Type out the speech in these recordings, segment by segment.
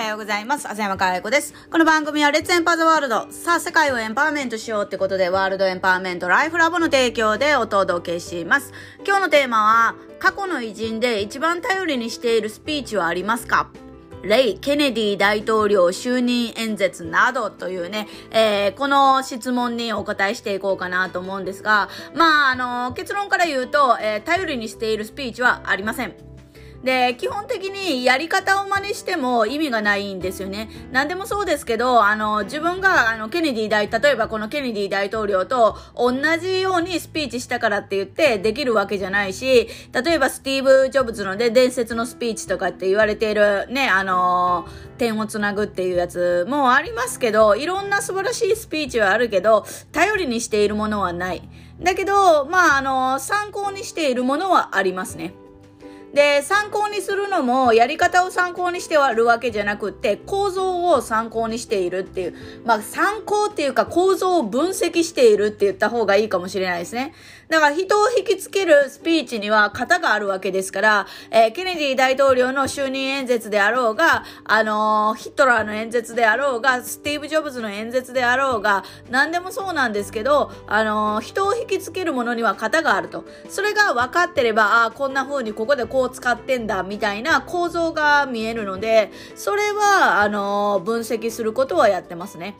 はようございます。浅山かや子です。この番組はレッツエンパーザワールド。さあ、世界をエンパワーメントしようってことで、ワールドエンパワーメントライフラボの提供でお届けします。今日のテーマは、過去の偉人で一番頼りにしているスピーチはありますか？レイ・ケネディ大統領就任演説などというね、えー、この質問にお答えしていこうかなと思うんですが、まあ、あの、結論から言うと、えー、頼りにしているスピーチはありません。で、基本的にやり方を真似しても意味がないんですよね。何でもそうですけど、あの、自分が、あの、ケネディ大、例えばこのケネディ大統領と同じようにスピーチしたからって言ってできるわけじゃないし、例えばスティーブ・ジョブズので伝説のスピーチとかって言われているね、あの、点をつなぐっていうやつもありますけど、いろんな素晴らしいスピーチはあるけど、頼りにしているものはない。だけど、まあ、あの、参考にしているものはありますね。で、参考にするのも、やり方を参考にしてはるわけじゃなくて、構造を参考にしているっていう。まあ、参考っていうか構造を分析しているって言った方がいいかもしれないですね。だから人を引きつけるスピーチには型があるわけですから、えー、ケネディ大統領の就任演説であろうが、あのー、ヒトラーの演説であろうが、スティーブ・ジョブズの演説であろうが、何でもそうなんですけど、あのー、人を引きつけるものには型があると。それが分かってれば、ああ、こんな風にここでこう使ってんだ、みたいな構造が見えるので、それは、あの分析することはやってますね。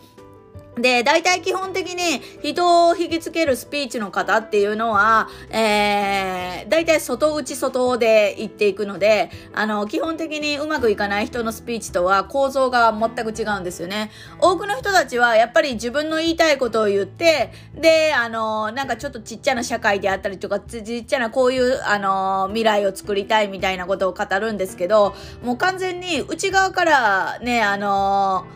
で、大体基本的に人を引きつけるスピーチの方っていうのは、えー、大体外内外で言っていくので、あの、基本的にうまくいかない人のスピーチとは構造が全く違うんですよね。多くの人たちはやっぱり自分の言いたいことを言って、で、あの、なんかちょっとちっちゃな社会であったりとか、ちっちゃなこういう、あの、未来を作りたいみたいなことを語るんですけど、もう完全に内側からね、あの、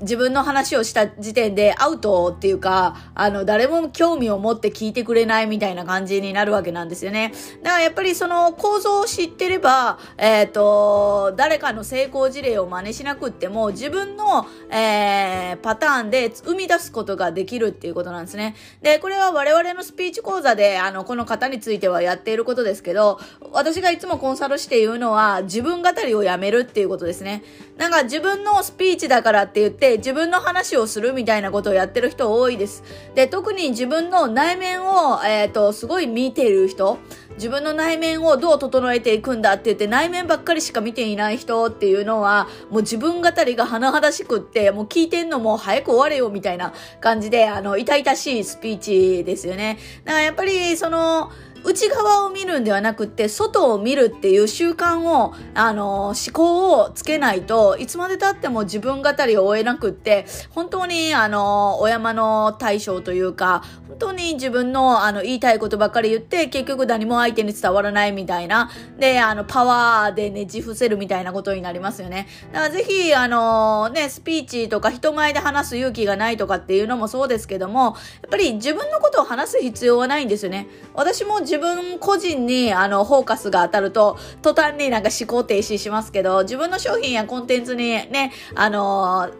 自分の話をした時点でアウトっていうか、あの、誰も興味を持って聞いてくれないみたいな感じになるわけなんですよね。だからやっぱりその構造を知ってれば、えっ、ー、と、誰かの成功事例を真似しなくっても、自分の、えー、パターンで生み出すことができるっていうことなんですね。で、これは我々のスピーチ講座で、あの、この方についてはやっていることですけど、私がいつもコンサルして言うのは、自分語りをやめるっていうことですね。なんか自分のスピーチだからって言って、自分の話をするみたいなことをやってる人多いです。で、特に自分の内面を、えっ、ー、と、すごい見てる人、自分の内面をどう整えていくんだって言って内面ばっかりしか見ていない人っていうのはもう自分語りが甚だしくってもう聞いてんのも早く終われよみたいな感じであの痛々しいスピーチですよね。だからやっぱりその内側を見るんではなくて、外を見るっていう習慣を、あの、思考をつけないといつまで経っても自分語りを終えなくって、本当に、あの、お山の対象というか、本当に自分の、あの、言いたいことばっかり言って、結局何も相手に伝わらないみたいな、で、あの、パワーでねじ伏せるみたいなことになりますよね。だからぜひ、あの、ね、スピーチとか人前で話す勇気がないとかっていうのもそうですけども、やっぱり自分のことを話す必要はないんですよね。私も自分個人にあのフォーカスが当たると途端になんか思考停止しますけど自分の商品やコンテンツにねあの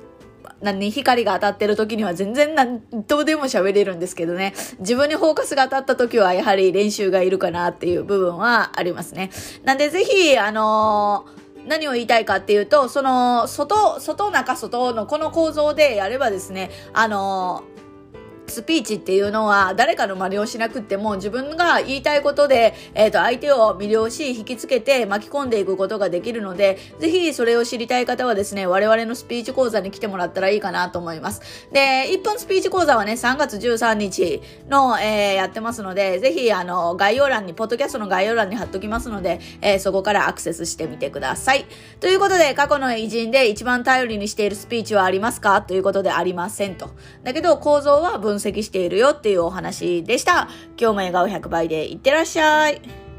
何光が当たってる時には全然何とでも喋れるんですけどね。自分にフォーカスが当たった時はやはり練習がいるかなっていう部分はありますね。なんでぜひ、あのー、何を言いたいかっていうと、その、外、外、中、外のこの構造でやればですね、あのスピーチっていうのは誰かの真似をしなくっても自分が言いたいことで、えっ、ー、と、相手を魅了し、引きつけて巻き込んでいくことができるので、ぜひそれを知りたい方はですね、我々のスピーチ講座に来てもらったらいいかなと思います。で、1分スピーチ講座はね、3月13日の、えー、やってますので、ぜひ、あの、概要欄に、ポッドキャストの概要欄に貼っときますので、えー、そこからアクセスしてみてください。ということで、過去の偉人で一番頼りにしているスピーチはありますか？ということでありませんと。だけど、構造は分析しているよっていうお話でした。今日も笑顔100倍でいってらっしゃい。